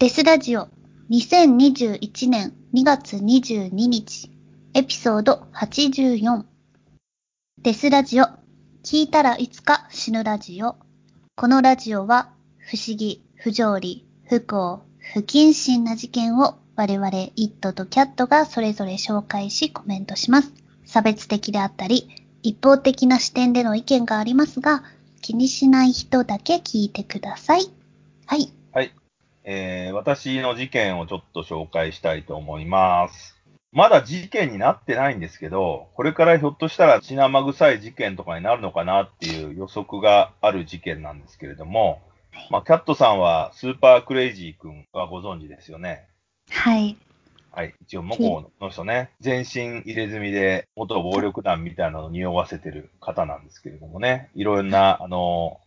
デスラジオ2021年2月22日エピソード84デスラジオ聞いたらいつか死ぬラジオこのラジオは不思議、不条理、不幸、不謹慎な事件を我々イットとキャットがそれぞれ紹介しコメントします。差別的であったり一方的な視点での意見がありますが気にしない人だけ聞いてください。はい。はい。えー、私の事件をちょっと紹介したいと思います。まだ事件になってないんですけど、これからひょっとしたら血生臭い事件とかになるのかなっていう予測がある事件なんですけれども、まあ、キャットさんはスーパークレイジー君はご存知ですよね？はい。はい。一応、モコの人ね、全身入れ墨で元暴力団みたいなのを匂わせてる方なんですけれどもね、いろんな、あの、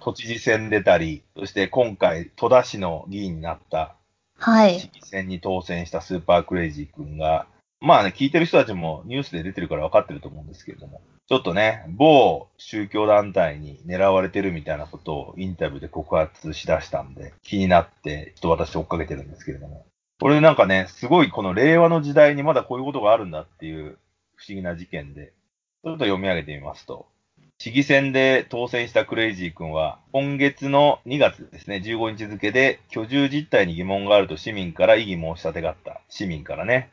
都知事選出たり、そして今回、戸田市の議員になった、はい。市議選に当選したスーパークレイジー君が、まあね、聞いてる人たちもニュースで出てるから分かってると思うんですけれども、ちょっとね、某宗教団体に狙われてるみたいなことをインタビューで告発しだしたんで、気になって、ちょっと私追っかけてるんですけれども。これなんかね、すごいこの令和の時代にまだこういうことがあるんだっていう不思議な事件で、ちょっと読み上げてみますと、市議選で当選したクレイジー君は、今月の2月ですね、15日付で居住実態に疑問があると市民から異議申し立てがあった。市民からね。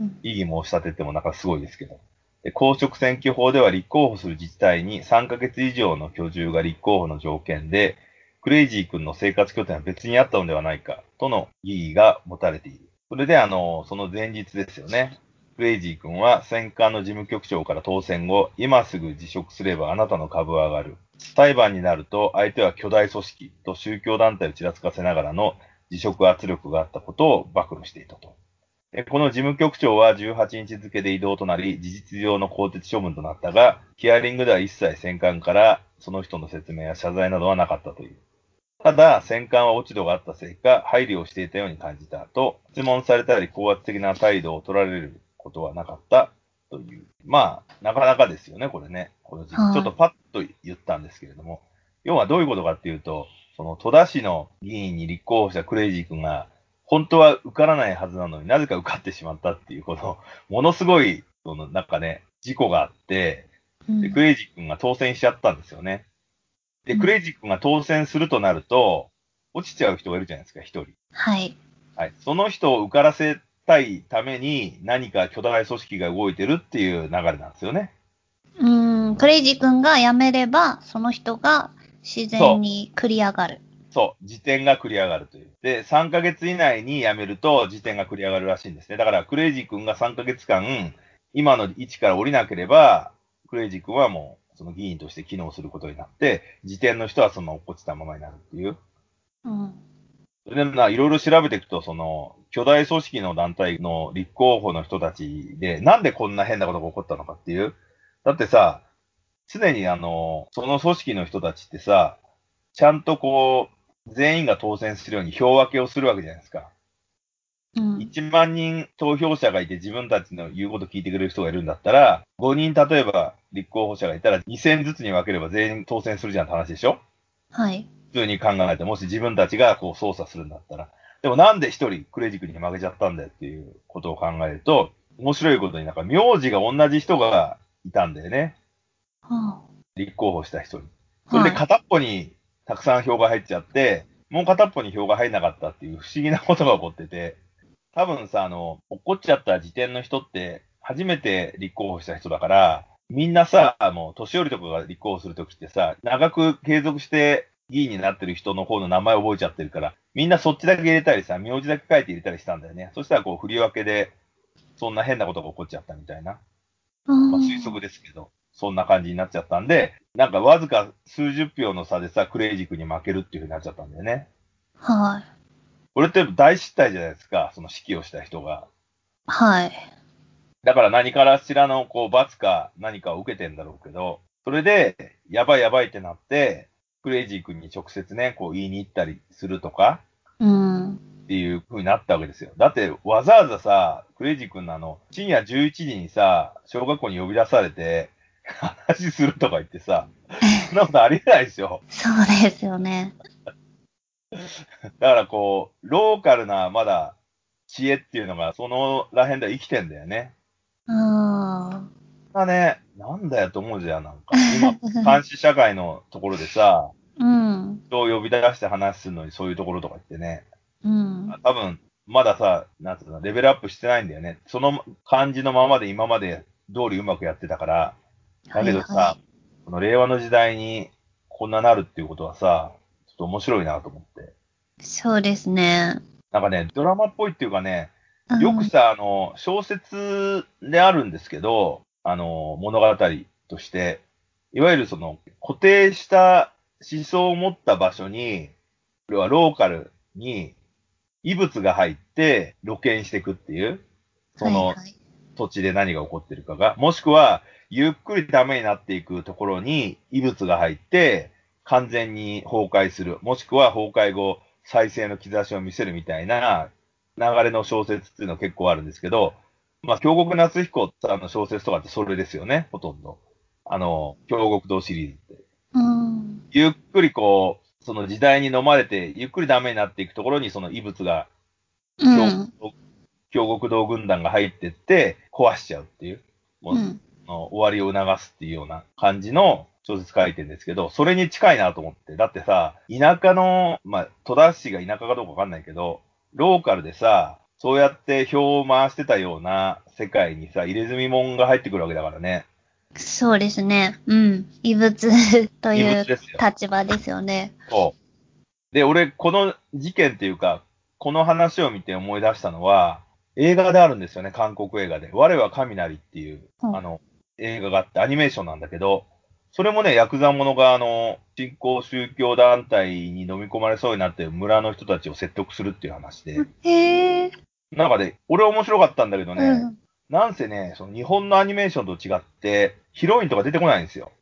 うん異議申し立てってもなんかすごいですけど。で公職選挙法では立候補する自治体に3ヶ月以上の居住が立候補の条件で、クレイジー君の生活拠点は別にあったのではないか、との疑義が持たれている。それで、あの、その前日ですよね。クレイジー君は選管の事務局長から当選後、今すぐ辞職すればあなたの株は上がる。裁判になると相手は巨大組織と宗教団体をちらつかせながらの辞職圧力があったことを暴露していたと。この事務局長は18日付で異動となり、事実上の更迭処分となったが、ヒアリングでは一切選管からその人の説明や謝罪などはなかったという。ただ、選管は落ち度があったせいか、配慮をしていたように感じたと、質問されたり高圧的な態度を取られることはなかったという。まあ、なかなかですよね、これね。この事はいちょっとパッと言ったんですけれども。要はどういうことかっていうと、その戸田市の議員に立候補したクレイジー君が、本当は受からないはずなのになぜか受かってしまったっていう、この、ものすごい、その、なんかね、事故があって、うんで、クレイジー君が当選しちゃったんですよね。で、うんクレイジー君が当選するとなると、落ちちゃう人がいるじゃないですか、一人。はい。はい。その人を受からせたいために、何か巨大組織が動いてるっていう流れなんですよね。うーん、クレイジー君が辞めれば、その人が自然に繰り上がる。そう、時点が繰り上がるという。で、3ヶ月以内に辞めると時点が繰り上がるらしいんですね。だから、クレイジー君が3ヶ月間、今の位置から降りなければ、クレイジー君はもう、その議員として機能することになって、時点の人はそのまま落っこちたままになるっていう。うん。で、まあ、いろいろ調べていくと、その、巨大組織の団体の立候補の人たちで、なんでこんな変なことが起こったのかっていう？だってさ、常にあの、その組織の人たちってさ、ちゃんとこう、全員が当選するように票分けをするわけじゃないですか。うん。1万人投票者がいて自分たちの言うこと聞いてくれる人がいるんだったら、5人例えば立候補者がいたら2000ずつに分ければ全員当選するじゃんって話でしょ？はい。普通に考えて、もし自分たちがこう操作するんだったら。でもなんで一人クレジックに負けちゃったんだよっていうことを考えると、面白いことになんか名字が同じ人がいたんだよね。は立候補した人に。あそれではい片っぽにたくさん票が入っちゃって、もう片っぽに票が入んなかったっていう不思議なことが起こってて、多分さ、あの、落っこっちゃった時点の人って、初めて立候補した人だから、みんなさ、もう年寄りとかが立候補するときってさ、長く継続して議員になってる人の方の名前覚えちゃってるから、みんなそっちだけ入れたりさ、名字だけ書いて入れたりしたんだよね。そしたらこう振り分けで、そんな変なことが起こっちゃったみたいな。まあ、推測ですけど、そんな感じになっちゃったんで、なんかわずか数十票の差でさ、クレイジックに負けるっていう風になっちゃったんだよね。はい。これって大失態じゃないですか、その指揮をした人が。はい。だから何からしらのこう罰か何かを受けてんだろうけど、それで、やばいやばいってなって、クレイジー君に直接ね、こう言いに行ったりするとか、うん。っていう風になったわけですよ。だって、わざわざさ、クレイジー君のあの、深夜11時にさ、小学校に呼び出されて、話するとか言ってさ、そんなことありえないですよ。そうですよね。だからこう、ローカルなまだ知恵っていうのがそのら辺では生きてんだよね。あだね、なんだよと思うじゃん、なんか。今、監視社会のところでさ、あ。うん。人を呼び出して話すのにそういうところとかってね、うん。多分、まださ、なんつうの、レベルアップしてないんだよね。その感じのままで今まで通りうまくやってたから、だけどさ、はいはこの令和の時代にこんななるっていうことはさ、ちょっと面白いなと思って。いそうですね。なんかね、ドラマっぽいっていうかね、うんよくさ、あの、小説であるんですけど、あの、物語として、いわゆるその、固定した思想を持った場所に、これはローカルに異物が入って露見していくっていう、そのはいはい土地で何が起こってるかが、もしくは、ゆっくりダメになっていくところに異物が入って、完全に崩壊する。もしくは崩壊後、再生の兆しを見せるみたいな流れの小説っていうのは結構あるんですけど、まあ、京極夏彦さんの小説とかってそれですよね、ほとんど。あの、京極堂シリーズって。うん。ゆっくりこう、その時代に飲まれて、ゆっくりダメになっていくところにその異物がうん。京極堂軍団が入ってって壊しちゃうっていう、もう、うん。の終わりを促すっていうような感じの小説書いてるんですけど、それに近いなと思って。だってさ、田舎の、まあ、戸田市が田舎かどうかわかんないけど、ローカルでさ、そうやって票を回してたような世界にさ、入れ墨門が入ってくるわけだからね。そうですね。うん。異物 と異いう。立場ですよね。そう。で、俺、この事件っていうか、この話を見て思い出したのは、映画であるんですよね、韓国映画で。我は神なりっていう、うんあの、映画があって、アニメーションなんだけど、それもね、ヤクザ者が、あの、新興宗教団体に飲み込まれそうになってる村の人たちを説得するっていう話で。へえ。なんかね、俺は面白かったんだけどね、うん。なんせね、その日本のアニメーションと違って、ヒロインとか出てこないんですよ。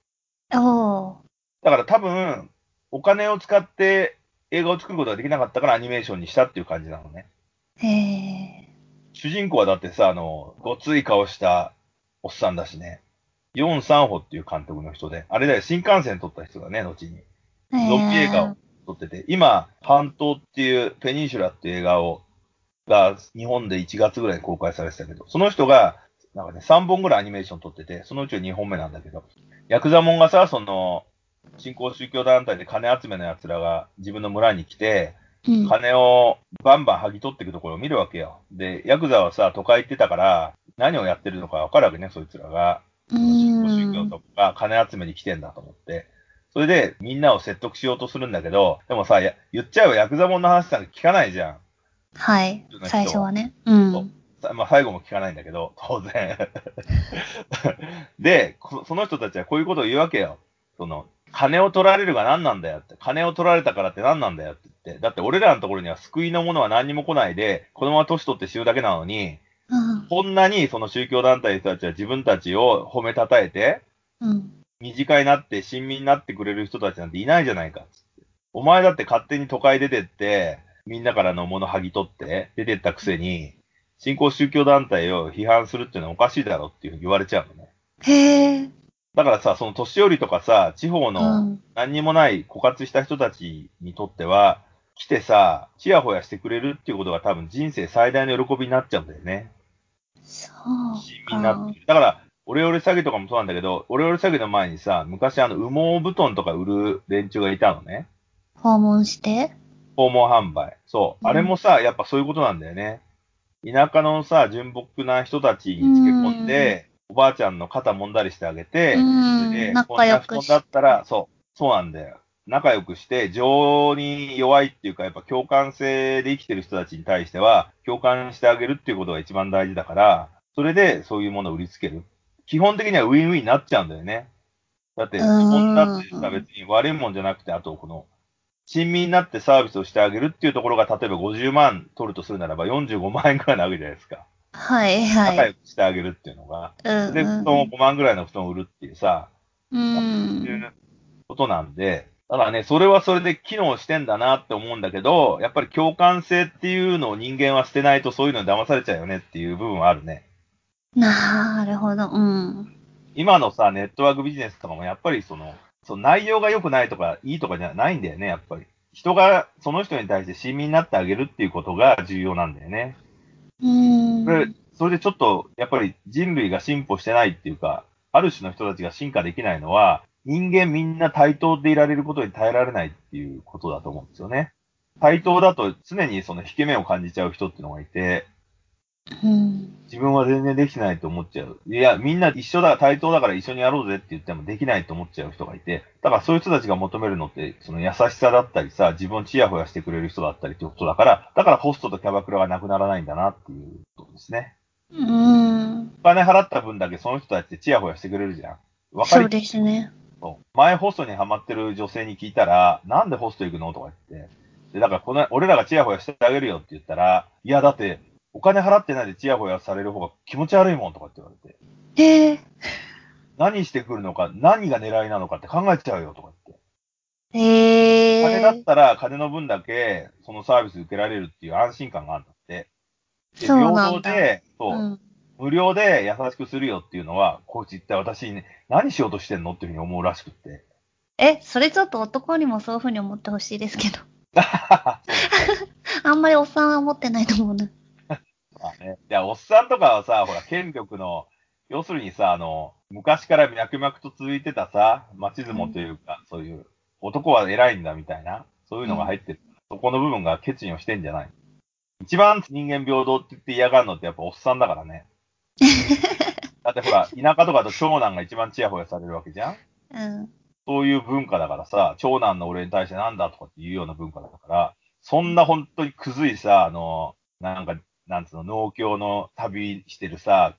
だから多分、お金を使って映画を作ることができなかったからアニメーションにしたっていう感じなのね。へえ。主人公はだってさ、あの、ごつい顔したおっさんだしね。ヨン・サンホっていう監督の人で、あれだよ、新幹線撮った人だね、後に。ゾンビ映画を撮ってて、今、半島っていう、ペニンシュラっていう映画を、が日本で1月ぐらいに公開されてたけど、その人が、なんかね、3本ぐらいアニメーション撮ってて、そのうち2本目なんだけど、ヤクザモンがさ、その、新興宗教団体で金集めの奴らが自分の村に来て、うん。金をバンバン剥ぎ取っていくところを見るわけよ。で、ヤクザはさ、都会行ってたから、何をやってるのかわかるわけね、そいつらが。う新興宗教ん。とか金集めに来てんだと思って。それで、みんなを説得しようとするんだけど、でもさ、や言っちゃえばヤクザモンの話なんか聞かないじゃん。はい最初はね。うん。まあ、最後も聞かないんだけど、当然。で、こその人たちはこういうことを言うわけよ。その、金を取られるが何なんだよって。金を取られたからって何なんだよって言って。だって俺らのところには救いのものは何にも来ないで、このまま年取って死ぬだけなのに、うん。こんなにその宗教団体の人たちは自分たちを褒めたたえて、うん。身近になって親身になってくれる人たちなんていないじゃないかっつって。お前だって勝手に都会出てって、みんなからのもの剥ぎ取って出てったくせに、新興宗教団体を批判するっていうのはおかしいだろっていうふうに言われちゃうのね。へえ。だからさ、その年寄りとかさ、地方うのん。何にもない枯渇した人たちにとっては、来てさ、ちやほやしてくれるっていうことが多分人生最大の喜びになっちゃうんだよね。そう親身になかって。くる。だから、オレオレ詐欺とかもそうなんだけど、オレオレ詐欺の前にさ、昔あの羽毛布団とか売る連中がいたのね。訪問して訪問販売。そう。うんあれもさ、やっぱそういうことなんだよね。田舎のさ、純朴な人たちにつけ込んで、おばあちゃんの肩揉んだりしてあげて、うんで、こんな布団だったら、そう、そうなんだよ。仲良くして、情に弱いっていうか、やっぱ共感性で生きてる人たちに対しては、共感してあげるっていうことが一番大事だから、それでそういうものを売りつける。基本的にはウィンウィンになっちゃうんだよね。だって、うんそんなってさ、別に悪いもんじゃなくて、あとこの、親身になってサービスをしてあげるっていうところが、例えば50万取るとするならば、45万円くらいなわけじゃないですか。はいはい。仲良くしてあげるっていうのが。で、うんうん布団を5万ぐらいの布団を売るっていうさ、う。そういうんことなんで、ただね、それはそれで機能してんだなって思うんだけど、やっぱり共感性っていうのを人間は捨てないとそういうのに騙されちゃうよねっていう部分はあるね。なるほど。うん。今のさ、ネットワークビジネスとかもやっぱりその、その内容が良くないとか、いいとかじゃないんだよね、やっぱり。人がその人に対して親身になってあげるっていうことが重要なんだよね。うーん。それそれでちょっと、やっぱり人類が進歩してないっていうか、ある種の人たちが進化できないのは、人間みんな対等でいられることに耐えられないっていうことだと思うんですよね。対等だと常にその引け目を感じちゃう人っていうのがいて、うん。自分は全然できてないと思っちゃう。いや、みんな一緒だ、対等だから一緒にやろうぜって言ってもできないと思っちゃう人がいて、だからそういう人たちが求めるのって、その優しさだったりさ、自分をチヤホヤしてくれる人だったりってことだから、だからホストとキャバクラがなくならないんだなっていうことですね。うん。お金払った分だけその人たちってチヤホヤしてくれるじゃん。わかりそうですね。前ホストにハマってる女性に聞いたら、なんでホスト行くのとか言って。で、だからこの、俺らがチヤホヤしてあげるよって言ったら、いや、だって、お金払ってないでチヤホヤされる方が気持ち悪いもんとかって言われて。へえ。何してくるのか、何が狙いなのかって考えちゃうよとか言って。へえ。金だったら金の分だけそのサービス受けられるっていう安心感があるんだって。でそうなんだ平等で、そう、うん。無料で優しくするよっていうのは、こいつ一体私に、ね、何しようとしてんのっていうふうに思うらしくって。え、それちょっと男にもそういう風に思ってほしいですけど。あんまりおっさんは思ってないと思うな。まあね。いや、おっさんとかはさ、ほら、権力の、要するにさ、あの、昔から脈々と続いてたさ、町相撲というか、そういう、男は偉いんだみたいな、そういうのが入ってる。そこの部分が欠如してんじゃない一番人間平等って言って嫌がるのってやっぱおっさんだからね。だってほら、田舎とかだと長男が一番チヤホヤされるわけじゃんうん。そういう文化だからさ、長男の俺に対してなんだとかっていうような文化だから、そんな本当にくずいさ、あの、なんか、なんつうの、農協の旅してるさ、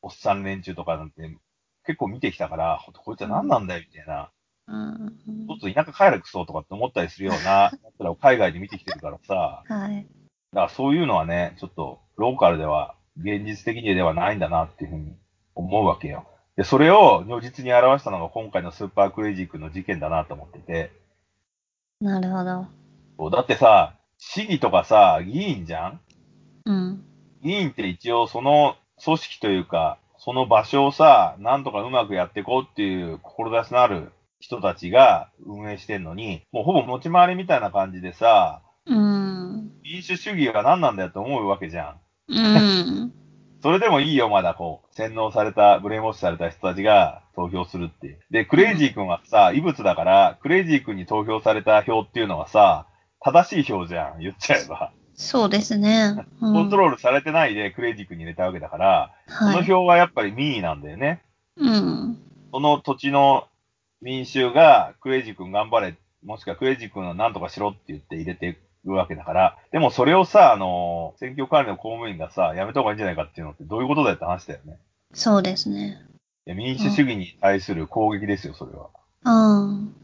おっさん連中とかなんて、結構見てきたから、こいつは何なんだよ、みたいな。うん。ちょっと田舎帰れくそとかって思ったりするような、やつらを海外で見てきてるからさ、はい。だからそういうのはね、ちょっと、ローカルでは、現実的にではないんだなっていうふうに思うわけよ。で、それを如実に表したのが今回のスーパークレイジー君の事件だなと思ってて、なるほど。だってさ、市議とかさ、議員じゃんうん。議員って一応その組織というか、その場所をさ、なんとかうまくやっていこうっていう志のある人たちが運営してんのに、もうほぼ持ち回りみたいな感じでさ、うん。民主主義は何なんだよって思うわけじゃん。うん。それでもいいよ、まだこう、洗脳された、 brainwash された人たちが投票するって。で、クレイジー君はさ、異物だから、クレイジー君に投票された票っていうのはさ、正しい票じゃん、言っちゃえば。そうですね。うん、コントロールされてないでクレイジー君に入れたわけだから、そのはい。票はやっぱり民意なんだよね。うん。その土地の民衆が、クレイジー君頑張れ、もしくはクレイジー君を何とかしろって言って入れてるわけだから、でもそれをさ、あの、選挙管理の公務員がさ、やめた方がいいんじゃないかっていうのってどういうことだよって話だよね。そうですね。いや民主主義に対する攻撃ですよ、それは。うん。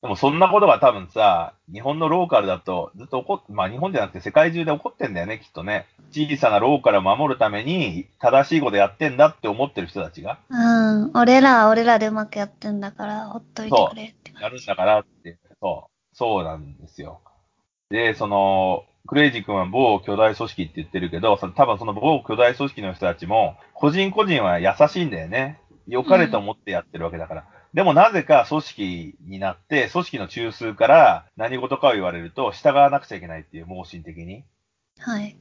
でもそんなことが多分さ、日本のローカルだとずっと起こっ、まあ日本じゃなくて世界中で起こってんだよね、きっとね。小さなローカルを守るために正しいことやってんだって思ってる人たちがうん。俺らは俺らでうまくやってんだから、ほっといてくれって感やるんだからって、そう、そうなんですよ。で、その、クレイジー君は某巨大組織って言ってるけど、多分その某巨大組織の人たちも、個人個人は優しいんだよね。良かれと思ってやってるわけだから。でもなぜか組織になって、組織の中枢から何事かを言われると従わなくちゃいけないっていう盲信的に。じ。はい。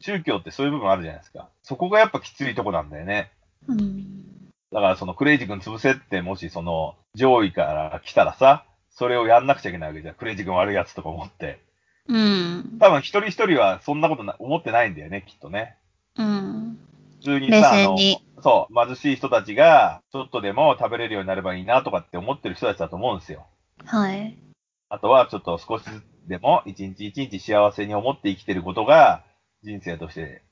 宗教ってそういう部分あるじゃないですか。そこがやっぱきついとこなんだよね。うん。だからそのクレイジー君潰せってもしその上位から来たらさ、それをやんなくちゃいけないわけじゃん。クレイジー君悪いやつとか思って。うん。多分一人一人はそんなことな思ってないんだよね、きっとね。うん。普通に冷さ、あの。そう、貧しい人たちがちょっとでも食べれるようになればいいなとかって思ってる人たちだと思うんですよ。はい。あとはちょっと少しでも一日一日幸せに思って生きてることが人生として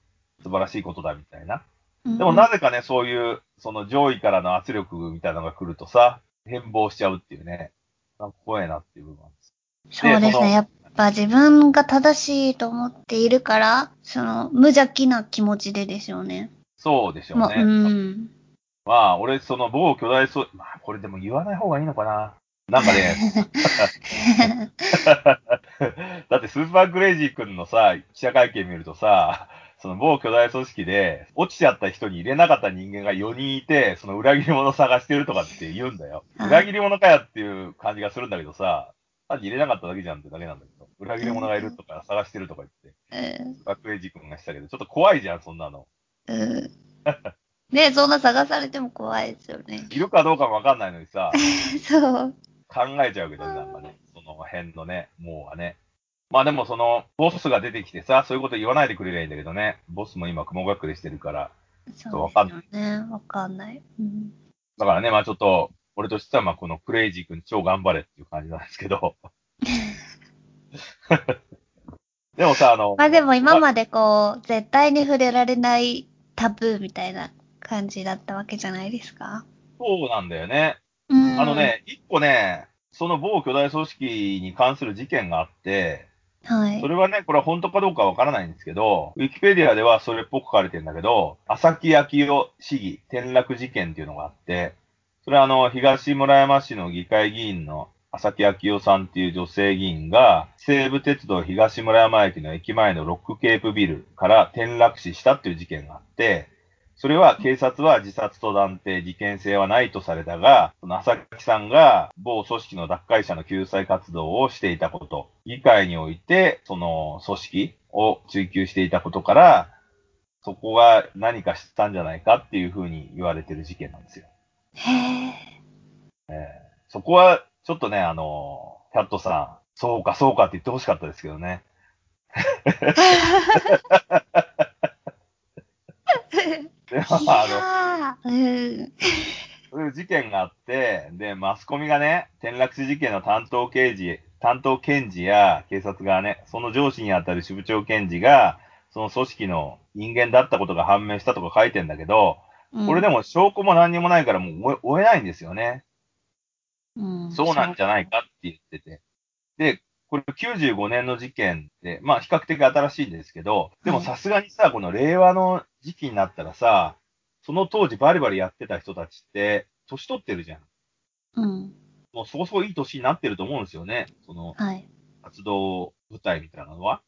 素晴らしいことだみたいな。でもなぜかね、そういう、その上位からの圧力みたいなのが来るとさ、変貌しちゃうっていうね。なんか怖いなっていう部分なんです。そうですね。やっぱ自分が正しいと思っているから、その無邪気な気持ちででしょうね。そうでしょうまあ、ね。うん。まあ、俺、その某巨大そう、まあ、これでも言わない方がいいのかな。なんかね、だってスーパークレイジー君のさ、記者会見見るとさ、その某巨大組織で、落ちちゃった人に入れなかった人間が4人いて、その裏切り者を探してるとかって言うんだよ。はい裏切り者かやっていう感じがするんだけどさ、単に入れなかっただけじゃんってだけなんだけど、裏切り者がいるとか探してるとか言って、うん。バックエイジ君がしたけど、ちょっと怖いじゃん、そんなの。うん。ねそんな探されても怖いですよね。いるかどうかもわかんないのにさ、そう。考えちゃうけどね、なんかね、その辺のね、もうはね。まあでもその、ボスが出てきてさ、そういうこと言わないでくれりゃいいんだけどね、ボスも今雲隠れしてるから、そうですよね。わかんない。うん。だからね、まあちょっと、俺としてはまあこのクレイジー君超頑張れっていう感じなんですけど。でもさ、あの、まあでも今までこう、絶対に触れられないタブーみたいな感じだったわけじゃないですか？そうなんだよね。うん。あの。ね、一個ね、その某巨大組織に関する事件があって、はいそ。れはね、これは本当かどうかわからないんですけど、ウィキペディアではそれっぽく書かれてるんだけど、朝木昭夫市議転落事件っていうのがあって、それはあの、東村山市の議会議員の朝木昭夫さんっていう女性議員が、西武鉄道東村山駅の駅前のロックケープビルから転落死したっていう事件があって、それは警察は自殺と断定、事件性はないとされたが、その朝木さんが某組織の脱会者の救済活動をしていたこと、議会においてその組織を追求していたことから、そこが何かしたんじゃないかっていうふうに言われてる事件なんですよ。へえ。そこは、ちょっとね、あの、キャットさん、そうかそうかって言ってほしかったですけどね。であの。そういう事件があって、で、マスコミがね、転落死事件の担当刑事、担当検事や警察がね、その上司にあたる支部長検事が、その組織の人間だったことが判明したとか書いてんだけど、これでも証拠も何にもないからもう追えないんですよね。うん、そうなんじゃないかって言ってて。で、これ95年の事件で、まあ比較的新しいんですけど、でもはいさすがにさ、この令和の時期になったらさ、その当時バリバリやってた人たちって、年取ってるじゃん。うん。もうそこそこいい年になってると思うんですよね。そのはい。活動部隊みたいなのは。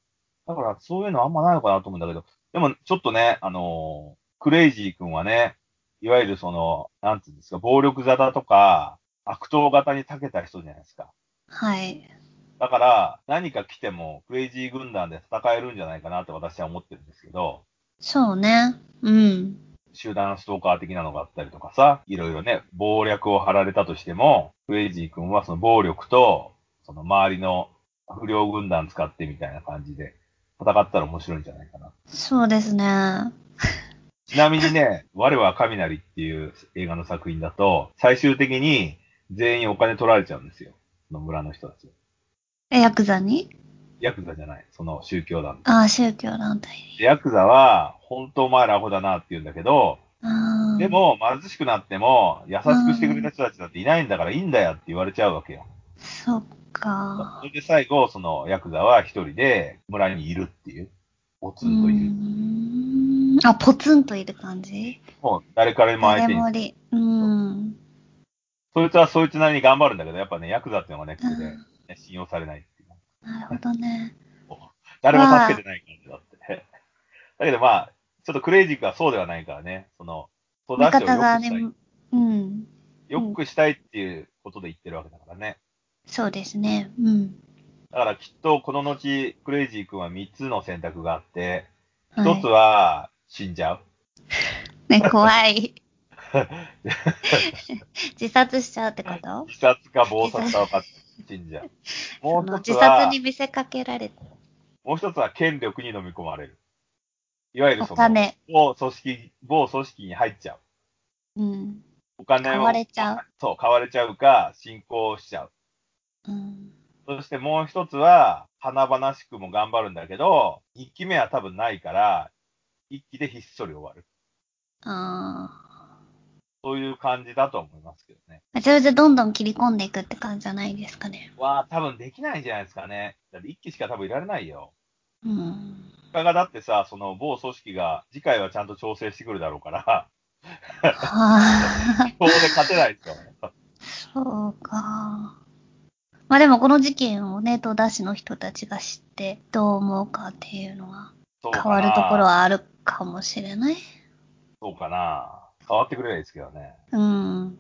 だからそういうのあんまないのかなと思うんだけど、でもちょっとね、あのークレイジー君はね、いわゆるその、なんていうんですか、暴力沙汰とか、悪党型に長けた人じゃないですか。はい。だから、何か来ても、クレイジー軍団で戦えるんじゃないかなって私は思ってるんですけど、そうね。うん。集団ストーカー的なのがあったりとかさ、いろいろね、謀略を張られたとしても、クレイジー君はその暴力と、その周りの不良軍団使ってみたいな感じで、戦ったら面白いんじゃないかな。そうですね。ちなみにね、我は雷っていう映画の作品だと、最終的に全員お金取られちゃうんですよ。その村の人たち。え、ヤクザに？ヤクザじゃない、その宗教団。ああ、宗教団体ヤクザは、本当お前らアホだなって言うんだけど。で、も貧しくなっても、優しくしてくれた人たちだっていないんだからいいんだよって言われちゃうわけよ。そっそか。れで最後、そのヤクザは一人で村にいるっていう。ポツうンといる。あ、ポツンといる感じ？もう誰からも相手に。誰もり。うん。そいつはそいつなりに頑張るんだけど、やっぱね、ヤクザっていうのがネックで、うんね、信用されないっていう。なるほどね。誰も助けてない感じだって。だけどまあ、ちょっとクレイジークはそうではないからね、その、育味ちを良くしたい。ね、うん。良くしたいっていうことで言ってるわけだからね。そうですね。うん。だからきっとこの後、クレイジー君は3つの選択があって、は1つは死んじゃう。い。ね、怖い。自殺しちゃうってこと？自殺か暴殺か分かって死んじゃう。もう一つは自殺、に見せかけられて。もう一つは権力に飲み込まれる。いわゆるその、お金。某組織、某組織に入っちゃう。うん。お金を。買われちゃう。そう、買われちゃうか、信仰しちゃう。うん。そしてもう一つは、華々しくも頑張るんだけど、一期目は多分ないから、一期でひっそり終わる。あそういう感じだと思いますけどね。あ。それでどんどん切り込んでいくって感じじゃないですかね。わあ、多分できないんじゃないですかね。だって一期しか多分いられないよ。うん。他がだってさ、その某組織が次回はちゃんと調整してくるだろうから、はあ。ここで勝てないですよ。そうか。まあでもこの事件をね、戸田市の人たちが知ってどう思うかっていうのは変わるところはあるかもしれない。そうかな。変わってくれないですけどね。うん。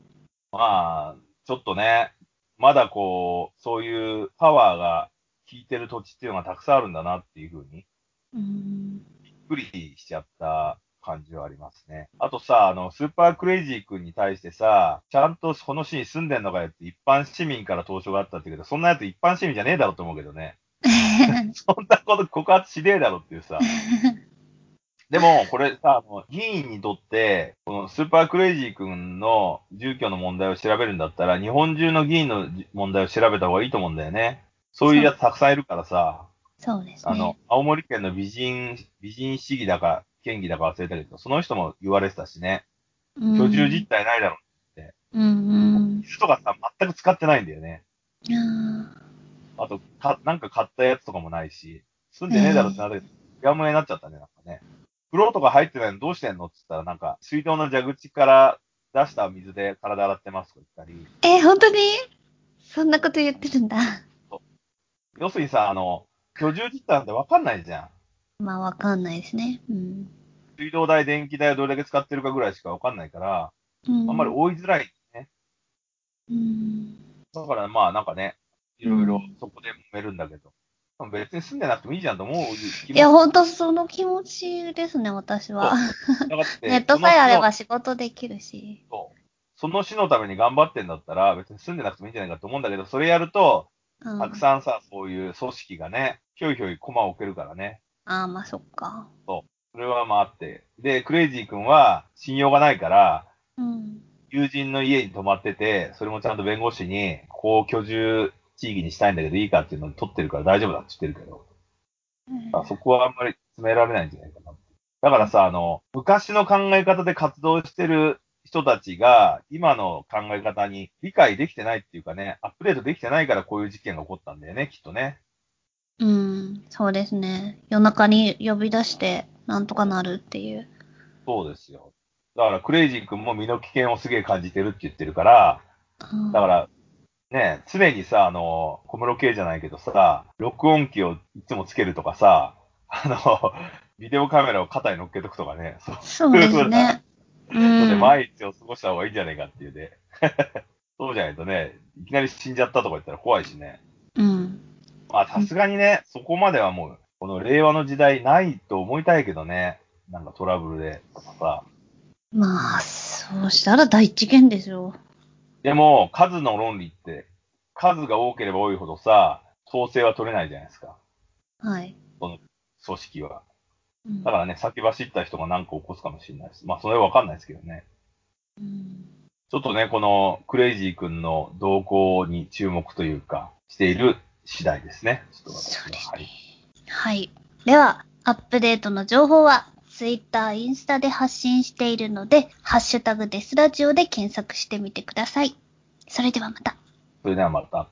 まあ、ちょっとね、まだこう、そういうパワーが効いてる土地っていうのがたくさんあるんだなっていうふうに、うん。びっくりしちゃった感じはありますね。あとさ、あの、スーパークレイジー君に対してさ、ちゃんとこの市に住んでんのかよって一般市民から投書があったってけど、そんなやつ一般市民じゃねえだろって思うけどね。そんなこと告発しねえだろっていうさ。でも、これさ、議員にとって、このスーパークレイジー君の住居の問題を調べるんだったら、日本中の議員の問題を調べた方がいいと思うんだよね。そういうやつたくさんいるからさ、そうですね。あの、青森県の美人、美人市議だか、県議だか忘れたけど、その人も言われてたしね、うん、居住実態ないだろうんうん。水とかさ、全く使ってないんだよね。ああと、か、なんか買ったやつとかもないし、住んでねえだろってなったけど、やむやになっちゃったね、なんかね。風呂とか入ってないのどうしてんのって言ったら、なんか、水道の蛇口から出した水で体洗ってますとか言ったり、ーえ、本当に？そんなこと言ってるんだ。要するにさ、あの、居住実態なんてわかんないじゃん。まあ、わかんないですね。うん。水道代、電気代をどれだけ使ってるかぐらいしかわかんないから、うん、あんまり追いづらいね。うん。だからまあなんかね、いろいろうんそこで揉めるんだけど、別に住んでなくてもいいじゃんと思う気いや、もほんとその気持ちですね、私は。ネットさえあればそ仕事できるし。のその市のために頑張ってんだったら、別に住んでなくてもいいんじゃないかと思うんだけど、それやると、うん、たくさんさ、そういう組織がね、ひょいひょい駒を置けるからね。ああ、まあそっか。それはまああって。で、クレイジー君は信用がないから、うん。友人の家に泊まってて、それもちゃんと弁護士に、ここを居住地域にしたいんだけどいいかっていうのを取ってるから大丈夫だって言ってるけど、あそこはあんまり詰められないんじゃないかな。だからさ、あの、昔の考え方で活動してる人たちが、今の考え方に理解できてないっていうかね、アップデートできてないからこういう事件が起こったんだよね、きっとね。うん、そうですね。夜中に呼び出して、なんとかなるっていう。そうですよ。だから、クレイジー君も身の危険をすげえ感じてるって言ってるから、うんだから、ね、常にさ、あの、小室圭じゃないけどさ、録音機をいつもつけるとかさ、あの、ビデオカメラを肩に乗っけとくとかね、そうそうですね。うのでん。毎日を過ごした方がいいんじゃないかっていうね。そうじゃないとね、いきなり死んじゃったとか言ったら怖いしね。うん。まあさすがにね、そこまではもう、この令和の時代ないと思いたいけどね。なんかトラブルでとかさ。まあ、そうしたら大事件ですよ。でも、数の論理って、数が多ければ多いほどさ、統制は取れないじゃないですか。はい。組織は。うんだからね、先走った人が何か起こすかもしれないです。まあ、それはわかんないですけどね。うんちょっとね、このクレイジー君の動向に注目というか、している次第ですね。ちょっと私はそうですねはい。はい。では、アップデートの情報は、ツイッター、インスタで発信しているので、ハッシュタグデスラジオで検索してみてください。それではまた。それではまた。